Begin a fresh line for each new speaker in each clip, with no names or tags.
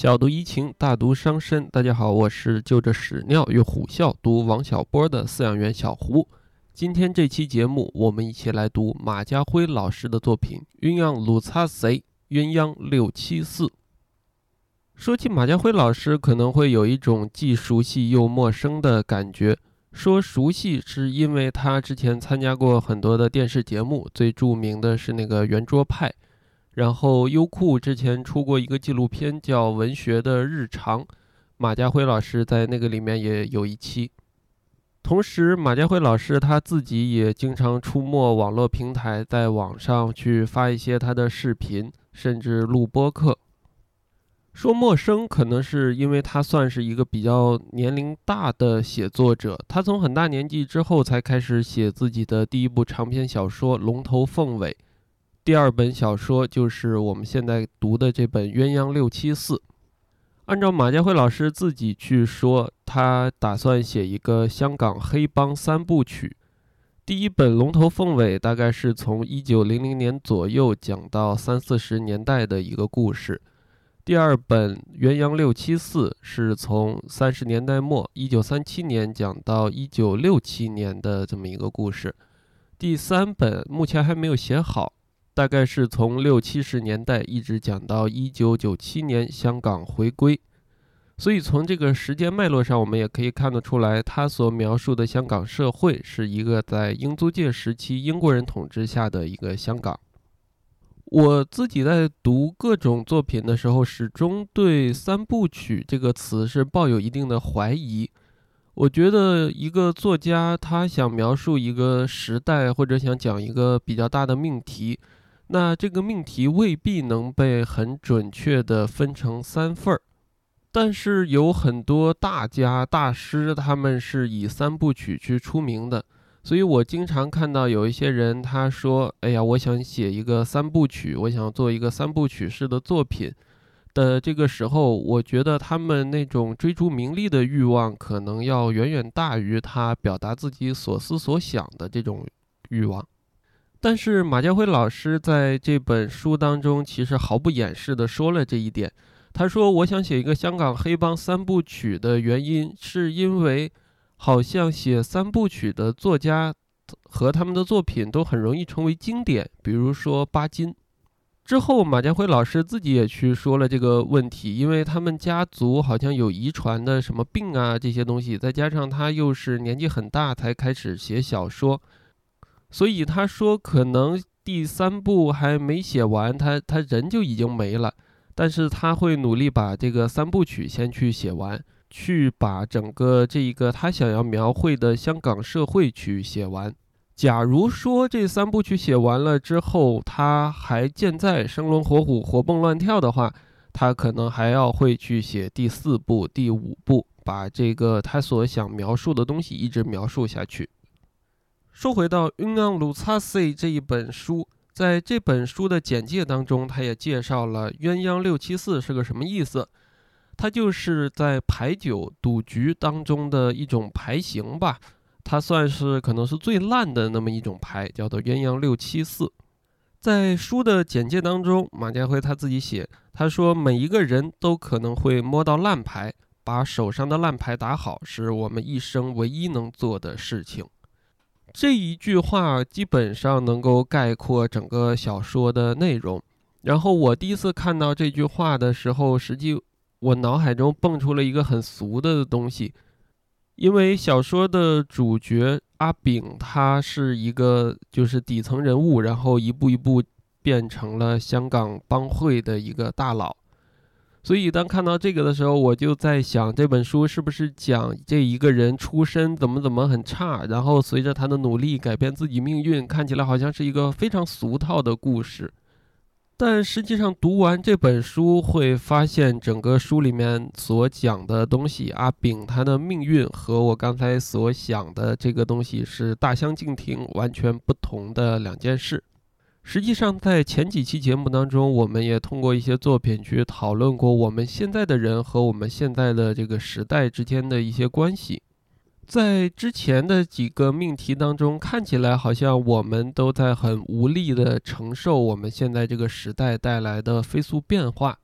小读怡情，大读伤身。大家好，我是就着屎尿与虎啸读王小波的饲养员小胡。今天这期节目，我们一起来读马家辉老师的作品《鸳鸯鲁擦谁鸳鸯六七四》。说起马家辉老师，可能会有一种既熟悉又陌生的感觉。说熟悉，是因为他之前参加过很多的电视节目，最著名的是那个圆桌派。然后优酷之前出过一个纪录片叫《文学的日常》，马家辉老师在那个里面也有一期。同时，马家辉老师他自己也经常出没网络平台，在网上去发一些他的视频，甚至录播课。说陌生，可能是因为他算是一个比较年龄大的写作者，他从很大年纪之后才开始写自己的第一部长篇小说《龙头凤尾》。第二本小说就是我们现在读的这本《鸳鸯六七四》。按照马家辉老师自己去说，他打算写一个香港黑帮三部曲。第一本《龙头凤尾》大概是从一九零零年左右讲到三四十年代的一个故事。第二本《鸳鸯六七四》是从三十年代末一九三七年讲到一九六七年的这么一个故事。第三本目前还没有写好。大概是从六七十年代一直讲到一九九七年香港回归，所以从这个时间脉络上，我们也可以看得出来，他所描述的香港社会是一个在英租界时期英国人统治下的一个香港。我自己在读各种作品的时候，始终对“三部曲”这个词是抱有一定的怀疑。我觉得一个作家他想描述一个时代，或者想讲一个比较大的命题。那这个命题未必能被很准确地分成三份儿，但是有很多大家大师，他们是以三部曲去出名的，所以我经常看到有一些人他说：“哎呀，我想写一个三部曲，我想做一个三部曲式的作品。”的这个时候，我觉得他们那种追逐名利的欲望，可能要远远大于他表达自己所思所想的这种欲望。但是马家辉老师在这本书当中，其实毫不掩饰地说了这一点。他说：“我想写一个香港黑帮三部曲的原因，是因为好像写三部曲的作家和他们的作品都很容易成为经典，比如说巴金。”之后，马家辉老师自己也去说了这个问题，因为他们家族好像有遗传的什么病啊这些东西，再加上他又是年纪很大才开始写小说。所以他说，可能第三部还没写完，他他人就已经没了。但是他会努力把这个三部曲先去写完，去把整个这一个他想要描绘的香港社会去写完。假如说这三部曲写完了之后，他还健在、生龙活虎、活蹦乱跳的话，他可能还要会去写第四部、第五部，把这个他所想描述的东西一直描述下去。说回到《鸳鸯鲁擦 C》这一本书，在这本书的简介当中，他也介绍了鸳鸯六七四是个什么意思。它就是在牌九赌局当中的一种牌型吧，它算是可能是最烂的那么一种牌，叫做鸳鸯六七四。在书的简介当中，马家辉他自己写，他说每一个人都可能会摸到烂牌，把手上的烂牌打好，是我们一生唯一能做的事情。这一句话基本上能够概括整个小说的内容。然后我第一次看到这句话的时候，实际我脑海中蹦出了一个很俗的东西，因为小说的主角阿炳他是一个就是底层人物，然后一步一步变成了香港帮会的一个大佬。所以，当看到这个的时候，我就在想，这本书是不是讲这一个人出身怎么怎么很差，然后随着他的努力改变自己命运，看起来好像是一个非常俗套的故事。但实际上，读完这本书会发现，整个书里面所讲的东西，阿炳他的命运和我刚才所想的这个东西是大相径庭、完全不同的两件事。实际上，在前几期节目当中，我们也通过一些作品去讨论过我们现在的人和我们现在的这个时代之间的一些关系。在之前的几个命题当中，看起来好像我们都在很无力地承受我们现在这个时代带来的飞速变化，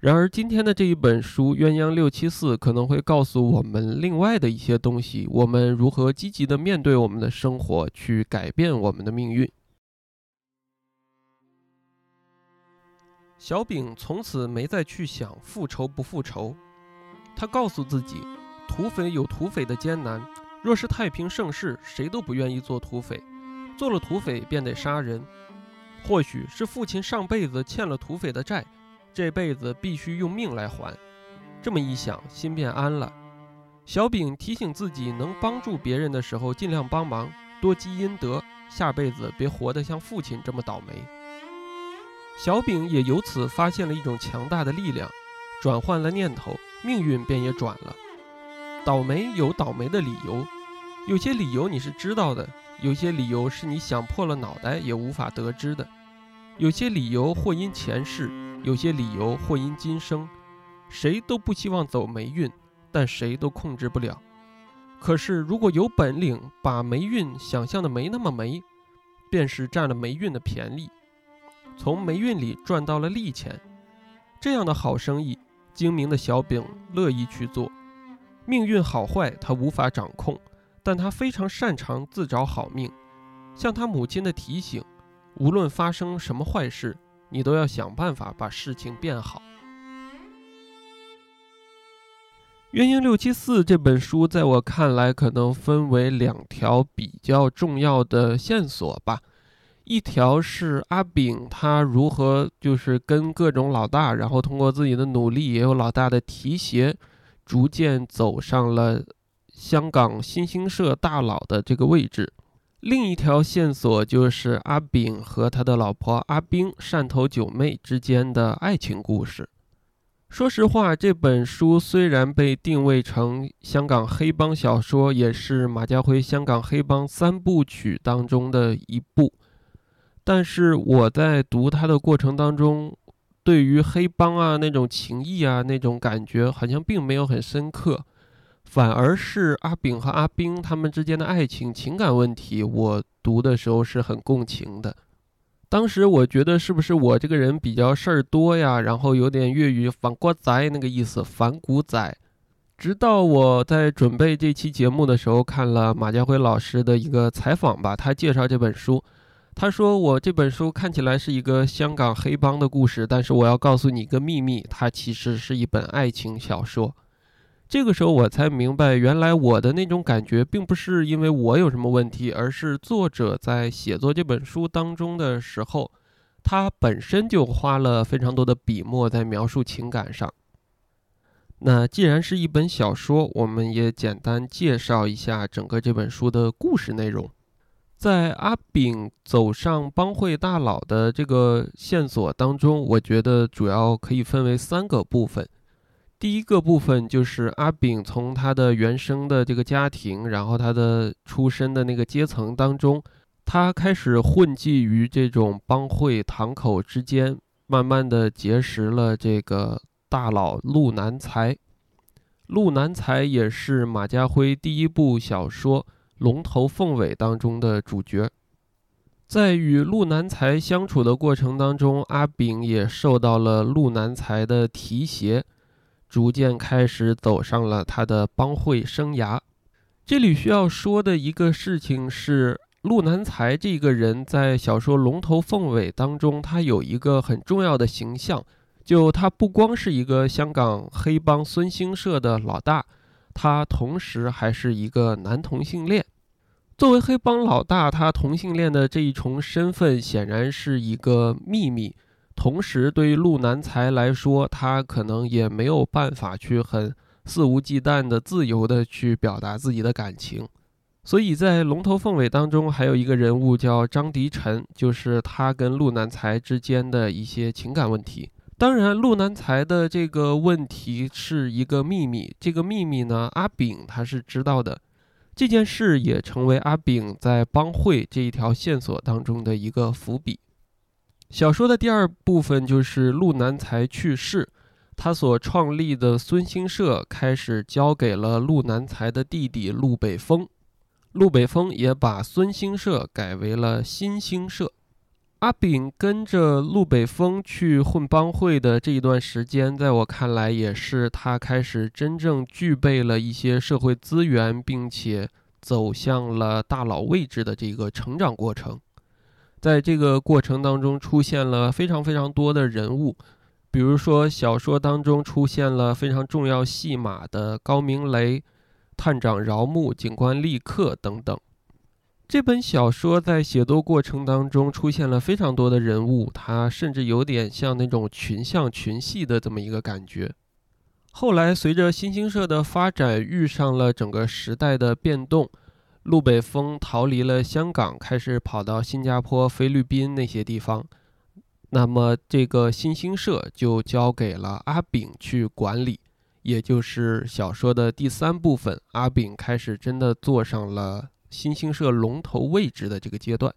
然而，今天的这一本书《鸳鸯六七四》可能会告诉我们另外的一些东西：我们如何积极的面对我们的生活，去改变我们的命运。小丙从此没再去想复仇不复仇，他告诉自己，土匪有土匪的艰难，若是太平盛世，谁都不愿意做土匪，做了土匪便得杀人。或许是父亲上辈子欠了土匪的债。这辈子必须用命来还，这么一想，心便安了。小丙提醒自己，能帮助别人的时候尽量帮忙，多积阴德，下辈子别活得像父亲这么倒霉。小丙也由此发现了一种强大的力量，转换了念头，命运便也转了。倒霉有倒霉的理由，有些理由你是知道的，有些理由是你想破了脑袋也无法得知的，有些理由或因前世。有些理由或因今生，谁都不希望走霉运，但谁都控制不了。可是如果有本领把霉运想象的没那么霉，便是占了霉运的便宜，从霉运里赚到了利钱。这样的好生意，精明的小丙乐意去做。命运好坏他无法掌控，但他非常擅长自找好命。像他母亲的提醒，无论发生什么坏事。你都要想办法把事情变好。《鸳鸯六七四》这本书在我看来，可能分为两条比较重要的线索吧。一条是阿炳他如何就是跟各种老大，然后通过自己的努力，也有老大的提携，逐渐走上了香港新兴社大佬的这个位置。另一条线索就是阿炳和他的老婆阿冰汕头九妹之间的爱情故事。说实话，这本书虽然被定位成香港黑帮小说，也是马家辉香港黑帮三部曲当中的一部，但是我在读它的过程当中，对于黑帮啊那种情谊啊那种感觉，好像并没有很深刻。反而是阿炳和阿冰他们之间的爱情情感问题，我读的时候是很共情的。当时我觉得是不是我这个人比较事儿多呀，然后有点粤语反骨仔那个意思，反骨仔。直到我在准备这期节目的时候，看了马家辉老师的一个采访吧，他介绍这本书，他说我这本书看起来是一个香港黑帮的故事，但是我要告诉你一个秘密，它其实是一本爱情小说。这个时候我才明白，原来我的那种感觉，并不是因为我有什么问题，而是作者在写作这本书当中的时候，他本身就花了非常多的笔墨在描述情感上。那既然是一本小说，我们也简单介绍一下整个这本书的故事内容。在阿炳走上帮会大佬的这个线索当中，我觉得主要可以分为三个部分。第一个部分就是阿炳从他的原生的这个家庭，然后他的出身的那个阶层当中，他开始混迹于这种帮会堂口之间，慢慢的结识了这个大佬陆南才。陆南才也是马家辉第一部小说《龙头凤尾》当中的主角。在与陆南才相处的过程当中，阿炳也受到了陆南才的提携。逐渐开始走上了他的帮会生涯。这里需要说的一个事情是，陆南才这个人在小说《龙头凤尾》当中，他有一个很重要的形象，就他不光是一个香港黑帮孙兴社的老大，他同时还是一个男同性恋。作为黑帮老大，他同性恋的这一重身份显然是一个秘密。同时，对于陆南才来说，他可能也没有办法去很肆无忌惮的、自由的去表达自己的感情。所以在《龙头凤尾》当中，还有一个人物叫张迪晨，就是他跟陆南才之间的一些情感问题。当然，陆南才的这个问题是一个秘密，这个秘密呢，阿炳他是知道的。这件事也成为阿炳在帮会这一条线索当中的一个伏笔。小说的第二部分就是陆南才去世，他所创立的孙兴社开始交给了陆南才的弟弟陆北风，陆北风也把孙兴社改为了新兴社。阿炳跟着陆北风去混帮会的这一段时间，在我看来，也是他开始真正具备了一些社会资源，并且走向了大佬位置的这个成长过程。在这个过程当中，出现了非常非常多的人物，比如说小说当中出现了非常重要戏码的高明雷、探长饶木、警官立克等等。这本小说在写作过程当中出现了非常多的人物，它甚至有点像那种群像群戏的这么一个感觉。后来随着新兴社的发展，遇上了整个时代的变动，陆北风逃离了香港，开始跑到新加坡、菲律宾那些地方。那么这个新兴社就交给了阿炳去管理，也就是小说的第三部分，阿炳开始真的坐上了。新兴社龙头位置的这个阶段，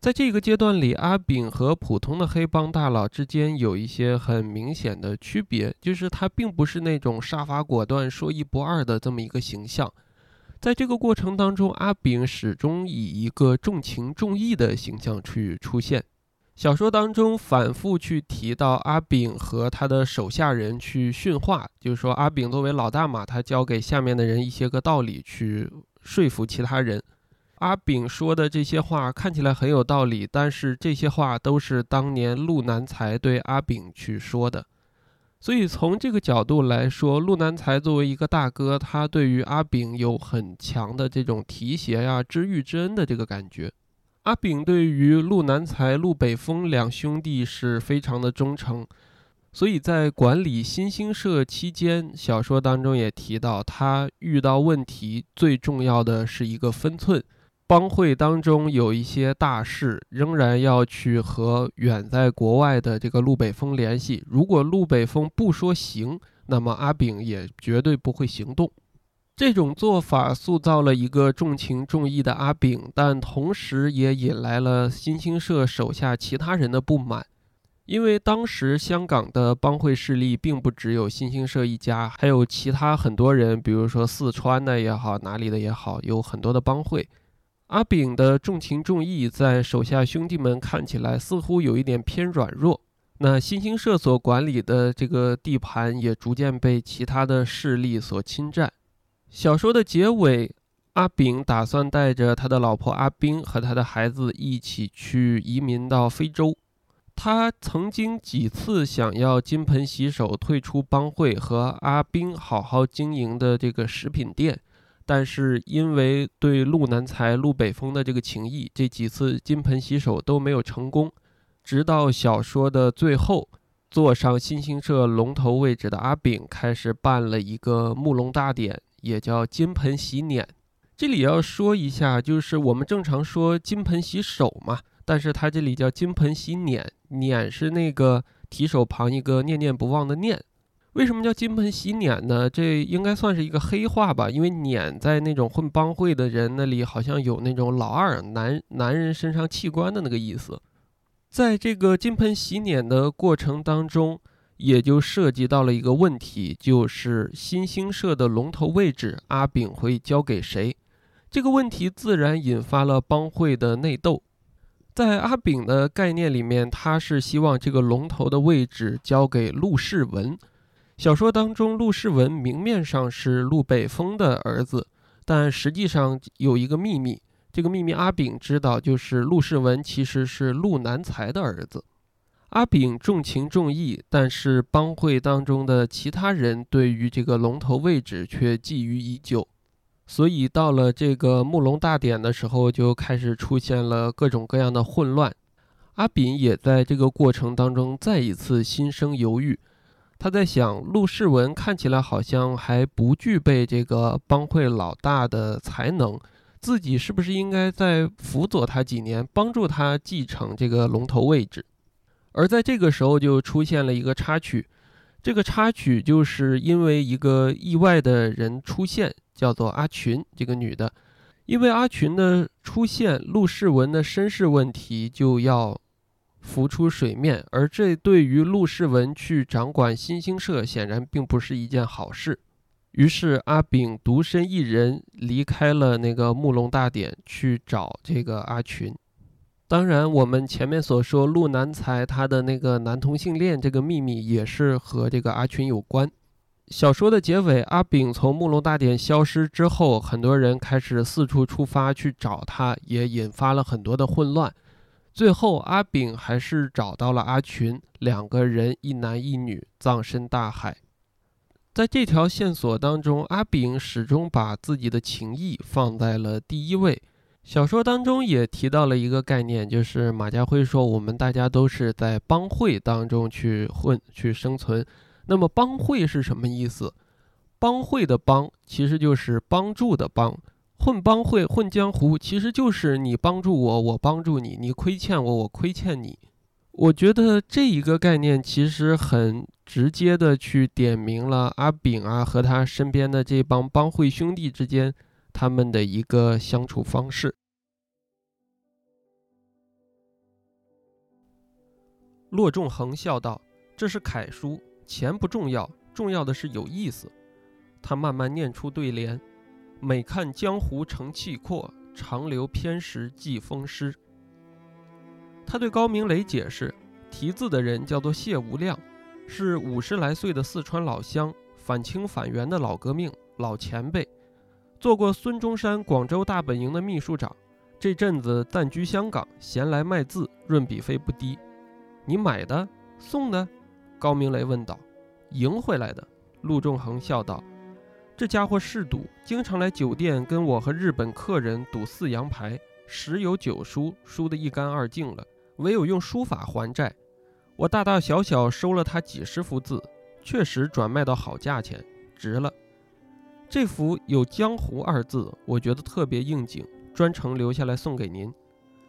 在这个阶段里，阿炳和普通的黑帮大佬之间有一些很明显的区别，就是他并不是那种杀伐果断、说一不二的这么一个形象。在这个过程当中，阿炳始终以一个重情重义的形象去出现。小说当中反复去提到阿炳和他的手下人去训话，就是说阿炳作为老大嘛，他教给下面的人一些个道理去。说服其他人，阿炳说的这些话看起来很有道理，但是这些话都是当年陆南才对阿炳去说的，所以从这个角度来说，陆南才作为一个大哥，他对于阿炳有很强的这种提携呀、知遇之恩的这个感觉。阿炳对于陆南才、陆北风两兄弟是非常的忠诚。所以在管理新兴社期间，小说当中也提到，他遇到问题最重要的是一个分寸。帮会当中有一些大事，仍然要去和远在国外的这个陆北风联系。如果陆北风不说行，那么阿炳也绝对不会行动。这种做法塑造了一个重情重义的阿炳，但同时也引来了新兴社手下其他人的不满。因为当时香港的帮会势力并不只有新兴社一家，还有其他很多人，比如说四川的也好，哪里的也好，有很多的帮会。阿炳的重情重义，在手下兄弟们看起来似乎有一点偏软弱。那新兴社所管理的这个地盘也逐渐被其他的势力所侵占。小说的结尾，阿炳打算带着他的老婆阿冰和他的孩子一起去移民到非洲。他曾经几次想要金盆洗手，退出帮会，和阿兵好好经营的这个食品店，但是因为对陆南才、陆北风的这个情谊，这几次金盆洗手都没有成功。直到小说的最后，坐上新兴社龙头位置的阿炳开始办了一个木龙大典，也叫金盆洗脸。这里要说一下，就是我们正常说金盆洗手嘛。但是他这里叫金盆洗脸，脸是那个提手旁一个念念不忘的念。为什么叫金盆洗脸呢？这应该算是一个黑话吧，因为脸在那种混帮会的人那里好像有那种老二男男人身上器官的那个意思。在这个金盆洗脸的过程当中，也就涉及到了一个问题，就是新兴社的龙头位置阿炳会交给谁？这个问题自然引发了帮会的内斗。在阿炳的概念里面，他是希望这个龙头的位置交给陆世文。小说当中，陆世文明面上是陆北风的儿子，但实际上有一个秘密，这个秘密阿炳知道，就是陆世文其实是陆南才的儿子。阿炳重情重义，但是帮会当中的其他人对于这个龙头位置却觊觎已久。所以到了这个木龙大典的时候，就开始出现了各种各样的混乱。阿炳也在这个过程当中再一次心生犹豫。他在想，陆世文看起来好像还不具备这个帮会老大的才能，自己是不是应该再辅佐他几年，帮助他继承这个龙头位置？而在这个时候，就出现了一个插曲。这个插曲就是因为一个意外的人出现。叫做阿群这个女的，因为阿群的出现，陆世文的身世问题就要浮出水面，而这对于陆世文去掌管新兴社显然并不是一件好事。于是阿炳独身一人离开了那个木龙大典，去找这个阿群。当然，我们前面所说陆南才他的那个男同性恋这个秘密，也是和这个阿群有关。小说的结尾，阿炳从木龙大典消失之后，很多人开始四处出发去找他，也引发了很多的混乱。最后，阿炳还是找到了阿群，两个人一男一女葬身大海。在这条线索当中，阿炳始终把自己的情谊放在了第一位。小说当中也提到了一个概念，就是马家辉说：“我们大家都是在帮会当中去混、去生存。”那么，帮会是什么意思？帮会的帮其实就是帮助的帮。混帮会、混江湖，其实就是你帮助我，我帮助你；你亏欠我，我亏欠你。我觉得这一个概念其实很直接的去点明了阿炳啊和他身边的这帮帮会兄弟之间他们的一个相处方式。骆仲衡笑道：“这是楷书，钱不重要，重要的是有意思。”他慢慢念出对联。每看江湖成气阔，长留偏时记风湿。他对高明磊解释，题字的人叫做谢无量，是五十来岁的四川老乡，反清反元的老革命老前辈，做过孙中山广州大本营的秘书长，这阵子暂居香港，闲来卖字，润笔费不低。你买的送的？高明雷问道。赢回来的。陆仲衡笑道。这家伙嗜赌，经常来酒店跟我和日本客人赌四羊牌，十有九输，输得一干二净了。唯有用书法还债。我大大小小收了他几十幅字，确实转卖到好价钱，值了。这幅有“江湖”二字，我觉得特别应景，专程留下来送给您。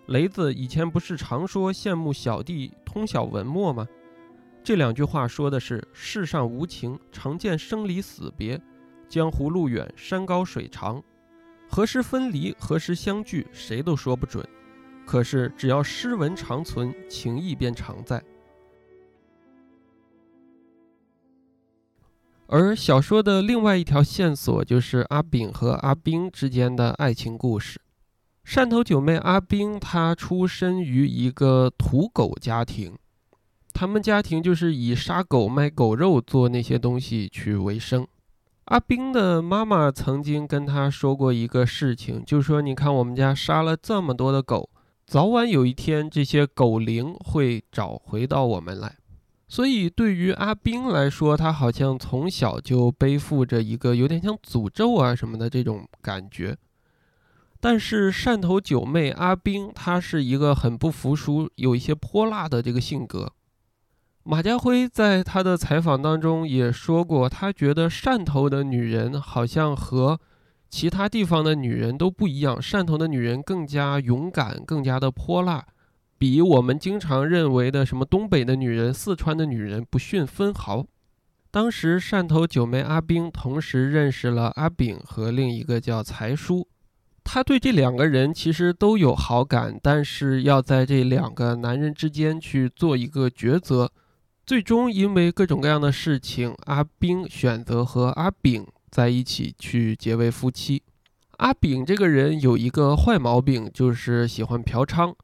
雷子以前不是常说羡慕小弟通晓文墨吗？这两句话说的是世上无情，常见生离死别。江湖路远，山高水长，何时分离，何时相聚，谁都说不准。可是只要诗文长存，情谊便常在。而小说的另外一条线索就是阿炳和阿冰之间的爱情故事。汕头九妹阿冰，她出身于一个土狗家庭，他们家庭就是以杀狗卖狗肉做那些东西去为生。阿冰的妈妈曾经跟他说过一个事情，就说：“你看，我们家杀了这么多的狗，早晚有一天，这些狗灵会找回到我们来。”所以，对于阿冰来说，他好像从小就背负着一个有点像诅咒啊什么的这种感觉。但是，汕头九妹阿冰，她是一个很不服输、有一些泼辣的这个性格。马家辉在他的采访当中也说过，他觉得汕头的女人好像和其他地方的女人都不一样，汕头的女人更加勇敢，更加的泼辣，比我们经常认为的什么东北的女人、四川的女人不逊分毫。当时汕头九妹阿冰同时认识了阿炳和另一个叫财叔，他对这两个人其实都有好感，但是要在这两个男人之间去做一个抉择。最终，因为各种各样的事情，阿冰选择和阿炳在一起去结为夫妻。阿炳这个人有一个坏毛病，就是喜欢嫖娼。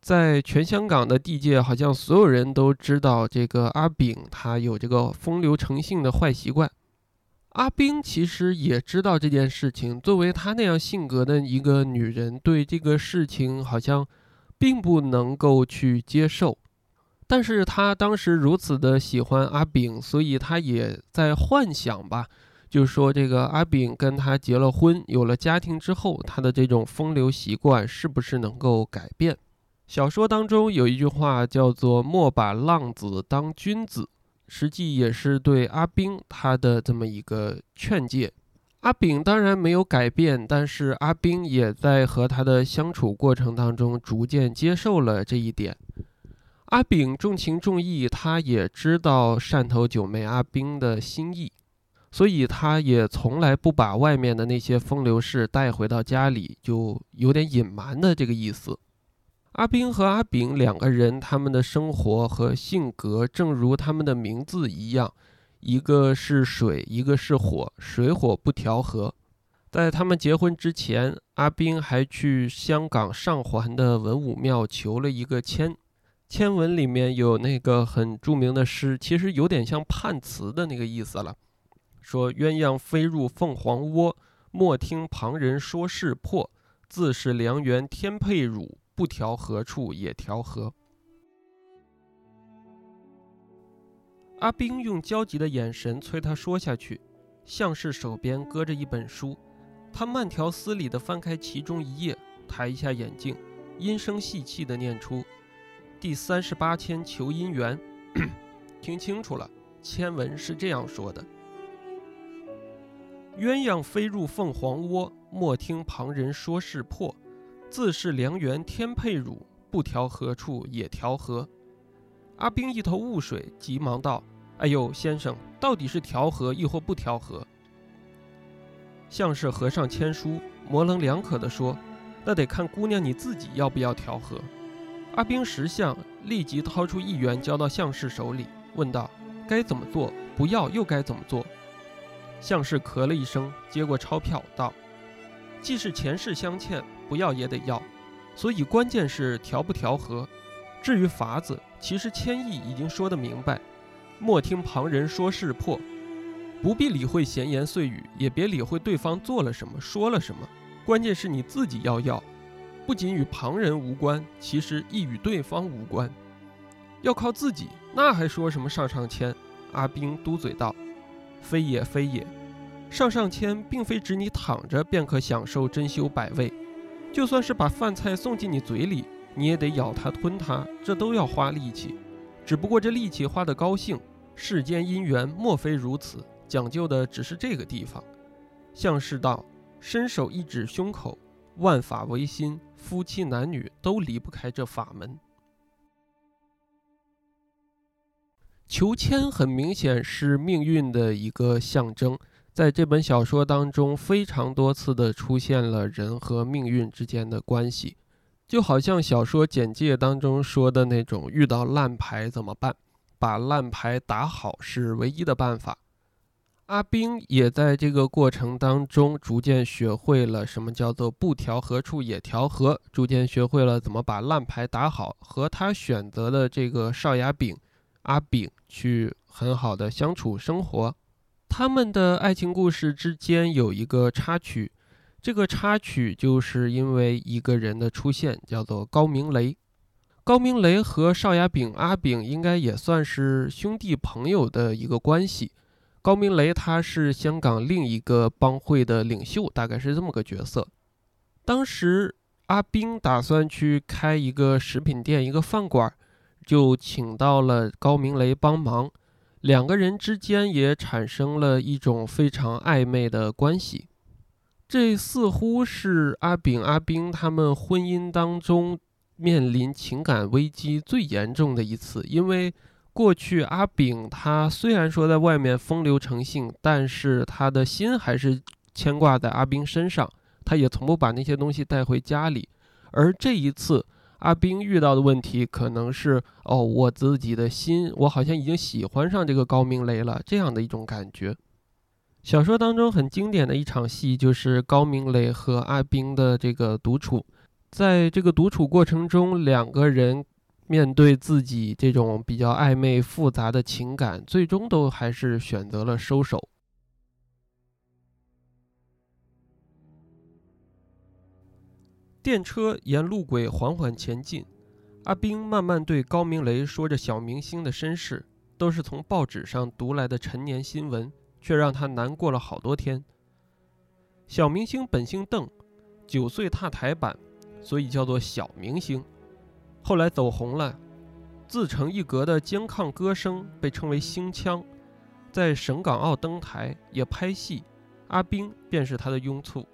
在全香港的地界，好像所有人都知道这个阿炳他有这个风流成性的坏习惯。阿冰其实也知道这件事情，作为他那样性格的一个女人，对这个事情好像并不能够去接受。但是他当时如此的喜欢阿炳，所以他也在幻想吧，就是说这个阿炳跟他结了婚，有了家庭之后，他的这种风流习惯是不是能够改变？小说当中有一句话叫做“莫把浪子当君子”，实际也是对阿炳他的这么一个劝诫。阿炳当然没有改变，但是阿炳也在和他的相处过程当中逐渐接受了这一点。阿炳重情重义，他也知道汕头九妹阿冰的心意，所以他也从来不把外面的那些风流事带回到家里，就有点隐瞒的这个意思。阿冰和阿炳两个人，他们的生活和性格，正如他们的名字一样，一个是水，一个是火，水火不调和。在他们结婚之前，阿冰还去香港上环的文武庙求了一个签，签文里面有那个很著名的诗，其实有点像判词的那个意思了，说鸳鸯飞入凤凰窝，莫听旁人说是破，自是良缘天配乳，不调何处也调和。阿斌用焦急的眼神催他说下去，像是手边搁着一本书，他慢条斯理地翻开其中一页，抬一下眼镜，阴声细气地念出：“第三十八签求姻缘。”听清楚了，签文是这样说的：“鸳鸯飞入凤凰窝，莫听旁人说是破，自是良缘天配乳，不调何处也调和。”阿斌一头雾水，急忙道：“哎呦，先生，到底是调和亦或不调和？”像是和尚签书，模棱两可地说：“那得看姑娘你自己要不要调和。”阿兵识相，立即掏出一元交到相士手里，问道：“该怎么做？不要又该怎么做？”相士咳了一声，接过钞票道：“既是前世相欠，不要也得要，所以关键是调不调和。至于法子。”其实千意已经说得明白，莫听旁人说事破，不必理会闲言碎语，也别理会对方做了什么说了什么，关键是你自己要要，不仅与旁人无关，其实亦与对方无关，要靠自己，那还说什么上上签？阿兵嘟嘴道：“非也非也，上上签并非指你躺着便可享受珍馐百味，就算是把饭菜送进你嘴里。”你也得咬它吞它，这都要花力气。只不过这力气花得高兴，世间姻缘莫非如此，讲究的只是这个地方。相士道，伸手一指胸口，万法唯心，夫妻男女都离不开这法门。求签很明显是命运的一个象征，在这本小说当中，非常多次的出现了人和命运之间的关系。就好像小说简介当中说的那种，遇到烂牌怎么办？把烂牌打好是唯一的办法。阿兵也在这个过程当中逐渐学会了什么叫做不调和处也调和，逐渐学会了怎么把烂牌打好，和他选择的这个少牙饼阿炳去很好的相处生活。他们的爱情故事之间有一个插曲。这个插曲就是因为一个人的出现，叫做高明雷。高明雷和少牙炳阿炳应该也算是兄弟朋友的一个关系。高明雷他是香港另一个帮会的领袖，大概是这么个角色。当时阿兵打算去开一个食品店、一个饭馆，就请到了高明雷帮忙。两个人之间也产生了一种非常暧昧的关系。这似乎是阿炳、阿兵他们婚姻当中面临情感危机最严重的一次，因为过去阿炳他虽然说在外面风流成性，但是他的心还是牵挂在阿兵身上，他也从不把那些东西带回家里。而这一次，阿兵遇到的问题可能是：哦，我自己的心，我好像已经喜欢上这个高明雷了，这样的一种感觉。小说当中很经典的一场戏，就是高明磊和阿兵的这个独处。在这个独处过程中，两个人面对自己这种比较暧昧复杂的情感，最终都还是选择了收手。电车沿路轨缓缓前进，阿兵慢慢对高明雷说着小明星的身世，都是从报纸上读来的陈年新闻。却让他难过了好多天。小明星本姓邓，九岁踏台板，所以叫做小明星。后来走红了，自成一格的肩抗歌声被称为星腔，在省港澳登台也拍戏，阿兵便是他的拥簇。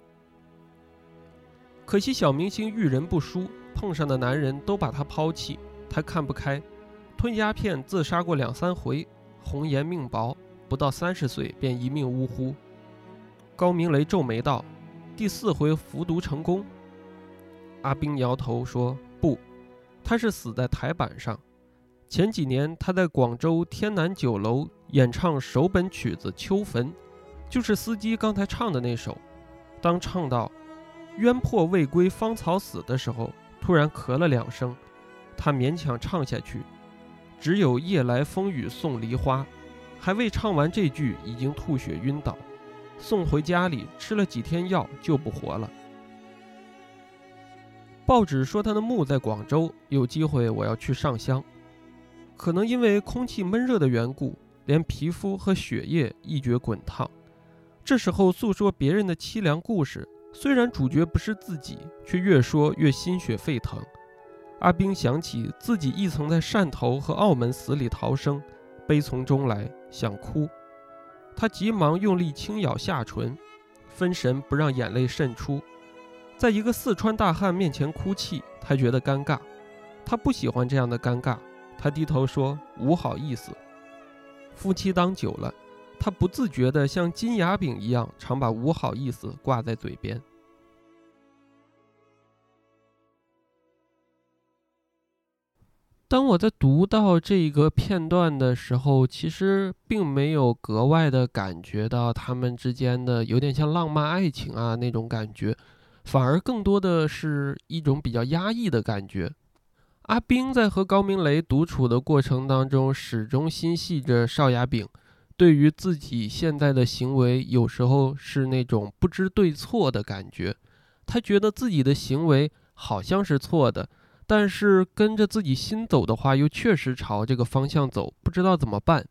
可惜小明星遇人不淑，碰上的男人都把他抛弃，他看不开，吞鸦片自杀过两三回，红颜命薄。不到三十岁便一命呜呼。高明雷皱眉道：“第四回服毒成功。”阿兵摇头说：“，他是死在台板上。前几年他在广州天南酒楼演唱首本曲子《秋坟》，就是司机刚才唱的那首。当唱到“冤破未归芳草死”的时候，突然咳了两声，他勉强唱下去。只有夜来风雨送梨花，还未唱完这句，已经吐血晕倒，送回家里吃了几天药，就不活了。报纸说他的墓在广州，有机会我要去上香。可能因为空气闷热的缘故，连皮肤和血液一觉滚烫。这时候诉说别人的凄凉故事，虽然主角不是自己，却越说越心血沸腾。阿兵想起自己亦曾在汕头和澳门死里逃生，悲从中来，想哭。他急忙用力轻咬下唇，分神不让眼泪渗出。在一个四川大汉面前哭泣，他觉得尴尬。他不喜欢这样的尴尬。他低头说：“无好意思。”夫妻当久了，他不自觉地像金牙饼一样，常把“无好意思”挂在嘴边。当我在读到这个片段的时候，其实并没有格外的感觉到他们之间的有点像浪漫爱情啊那种感觉，反而更多的是一种比较压抑的感觉。阿冰在和高明雷独处的过程当中，始终心系着邵雅炳，对于自己现在的行为，有时候是那种不知对错的感觉。他觉得自己的行为好像是错的。但是跟着自己心走的话，又确实朝这个方向走，不知道怎么办。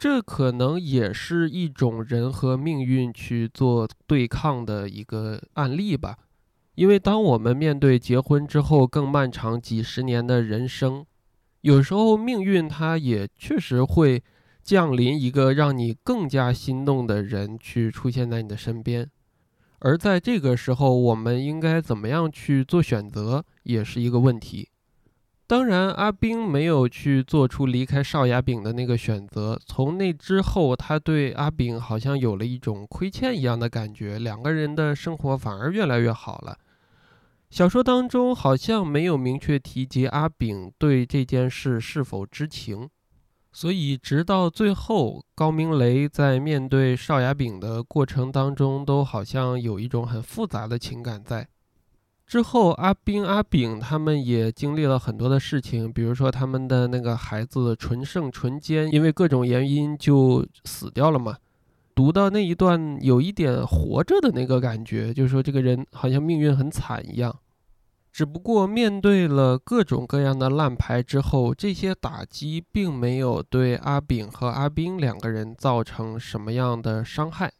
这可能也是一种人和命运去做对抗的一个案例吧。因为当我们面对结婚之后更漫长几十年的人生，有时候命运它也确实会降临一个让你更加心动的人去出现在你的身边。而在这个时候，我们应该怎么样去做选择，也是一个问题。当然，阿冰没有去做出离开邵雅炳的那个选择。从那之后，他对阿炳好像有了一种亏欠一样的感觉，两个人的生活反而越来越好了。小说当中好像没有明确提及阿炳对这件事是否知情。所以，直到最后，高明雷在面对邵雅炳的过程当中，都好像有一种很复杂的情感在。之后，阿冰、阿炳他们也经历了很多的事情，比如说他们的那个孩子纯圣纯坚，因为各种原因就死掉了嘛。读到那一段，有一点活着的那个感觉，就是说这个人好像命运很惨一样。只不过面对了各种各样的烂牌之后，这些打击并没有对阿炳和阿冰两个人造成什么样的伤害。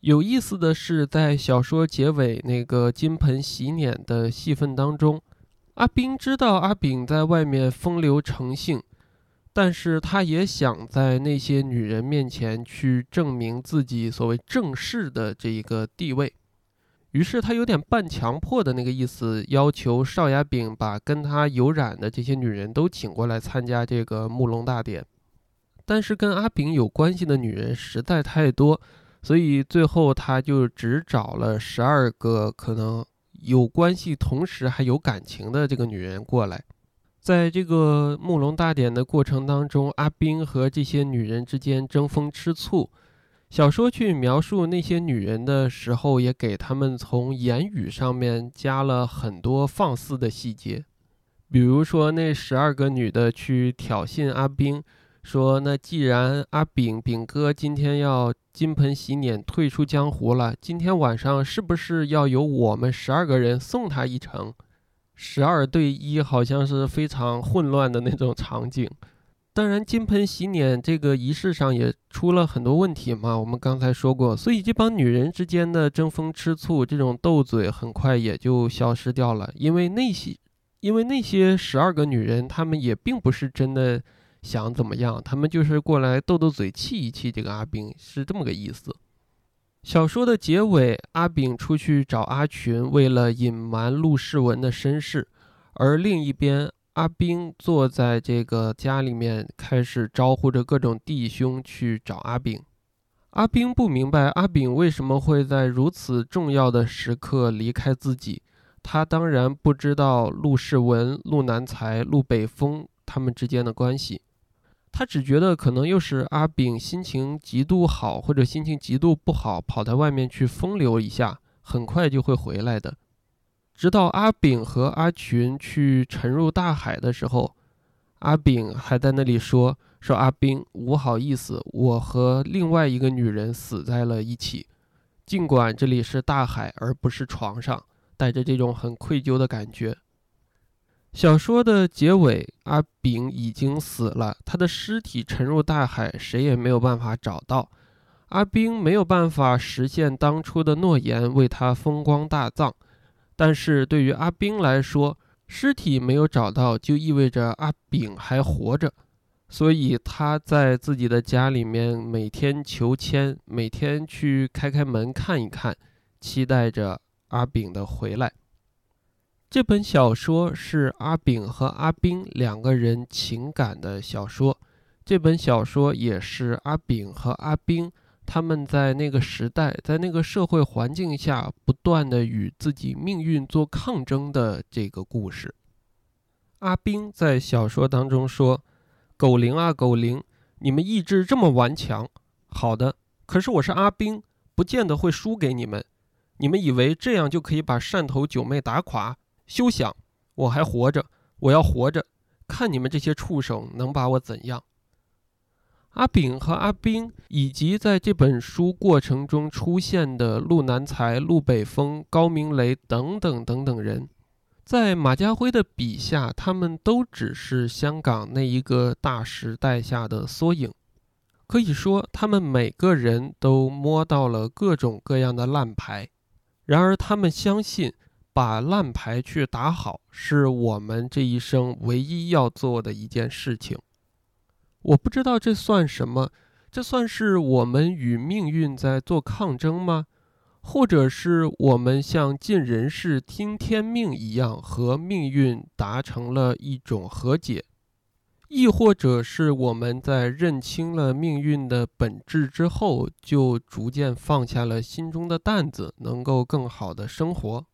有意思的是，在小说结尾那个金盆洗脸的戏份当中，阿斌知道阿炳在外面风流成性，但是他也想在那些女人面前去证明自己所谓正式的这一个地位。于是他有点半强迫的那个意思，要求邵雅炳把跟他有染的这些女人都请过来参加这个木龙大典。但是跟阿炳有关系的女人实在太多，所以最后他就只找了十二个可能有关系，同时还有感情的这个女人过来。在这个木龙大典的过程当中，阿冰和这些女人之间争风吃醋。小说去描述那些女人的时候，也给他们从言语上面加了很多放肆的细节，比如说那十二个女的去挑衅阿冰，说那既然阿炳炳哥今天要金盆洗脸退出江湖了，今天晚上是不是要由我们十二个人送他一程？十二对一，好像是非常混乱的那种场景。当然，金盆洗脸这个仪式上也出了很多问题嘛。我们刚才说过，所以这帮女人之间的争风吃醋、这种斗嘴，很快也就消失掉了。因为那些，因为那些十二个女人，她们也并不是真的想怎么样，他们就是过来斗斗嘴、气一气这个阿炳，是这么个意思。小说的结尾，阿炳出去找阿群，为了隐瞒陆世文的身世，而另一边。阿兵坐在这个家里面，开始招呼着各种弟兄去找阿炳。阿兵不明白阿炳为什么会在如此重要的时刻离开自己。他当然不知道陆世文、陆南才、陆北风他们之间的关系。他只觉得可能又是阿炳心情极度好，或者心情极度不好，跑在外面去风流一下，很快就会回来的。直到阿炳和阿群去沉入大海的时候，阿炳还在那里说：“说阿斌，不好意思，我和另外一个女人死在了一起，尽管这里是大海而不是床上，带着这种很愧疚的感觉。”小说的结尾，阿炳已经死了，他的尸体沉入大海，谁也没有办法找到。阿兵没有办法实现当初的诺言，为他风光大葬。但是对于阿兵来说，尸体没有找到，就意味着阿炳还活着。所以他在自己的家里面每天求签，每天去开开门看一看，期待着阿炳的回来。这本小说是阿炳和阿兵两个人情感的小说。这本小说也是阿炳和阿兵。他们在那个时代，在那个社会环境下，不断的与自己命运做抗争的这个故事。阿兵在小说当中说：“狗灵啊，狗灵，你们意志这么顽强。好的，可是我是阿兵，不见得会输给你们。你们以为这样就可以把汕头九妹打垮？休想！我还活着，我要活着，看你们这些畜生能把我怎样。”阿炳和阿兵，以及在这本书过程中出现的陆南才、陆北风、高明雷等等等等人，在马家辉的笔下，他们都只是香港那一个大时代下的缩影。可以说，他们每个人都摸到了各种各样的烂牌。然而，他们相信，把烂牌去打好，是我们这一生唯一要做的一件事情。我不知道这算什么，这算是我们与命运在做抗争吗？或者是我们像尽人事听天命一样和命运达成了一种和解？亦或者是我们在认清了命运的本质之后，就逐渐放下了心中的担子，能够更好的生活？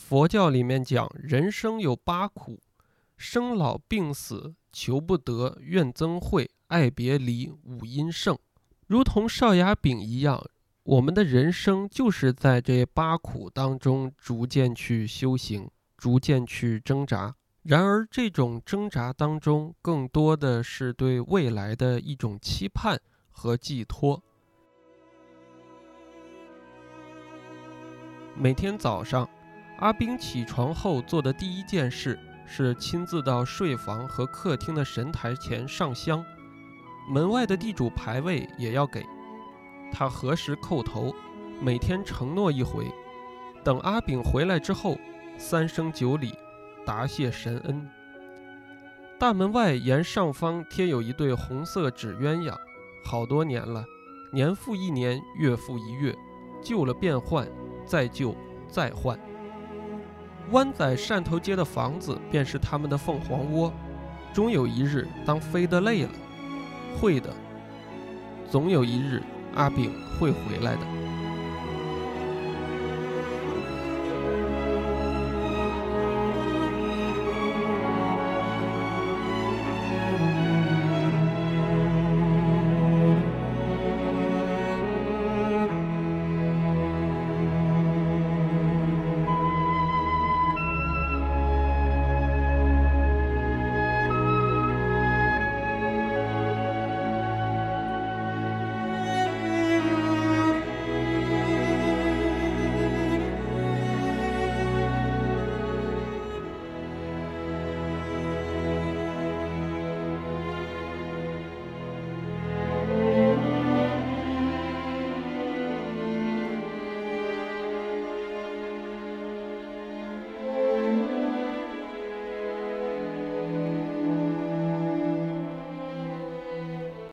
佛教里面讲，人生有八苦：生老病死。求不得，怨憎会，爱别离，五阴盛，如同少牙饼一样。我们的人生就是在这八苦当中逐渐去修行，逐渐去挣扎。然而，这种挣扎当中，更多的是对未来的一种期盼和寄托。每天早上，阿兵起床后做的第一件事。是亲自到睡房和客厅的神台前上香，门外的地主牌位也要给。他何时叩头，每天承诺一回。等阿炳回来之后，三生九礼，答谢神恩。大门外沿上方贴有一对红色纸鸳鸯，好多年了，年复一年，月复一月，旧了变换，再旧再换。湾仔汕头街的房子便是他们的凤凰窝，终有一日，当飞得累了，会的，总有一日，阿炳会回来的。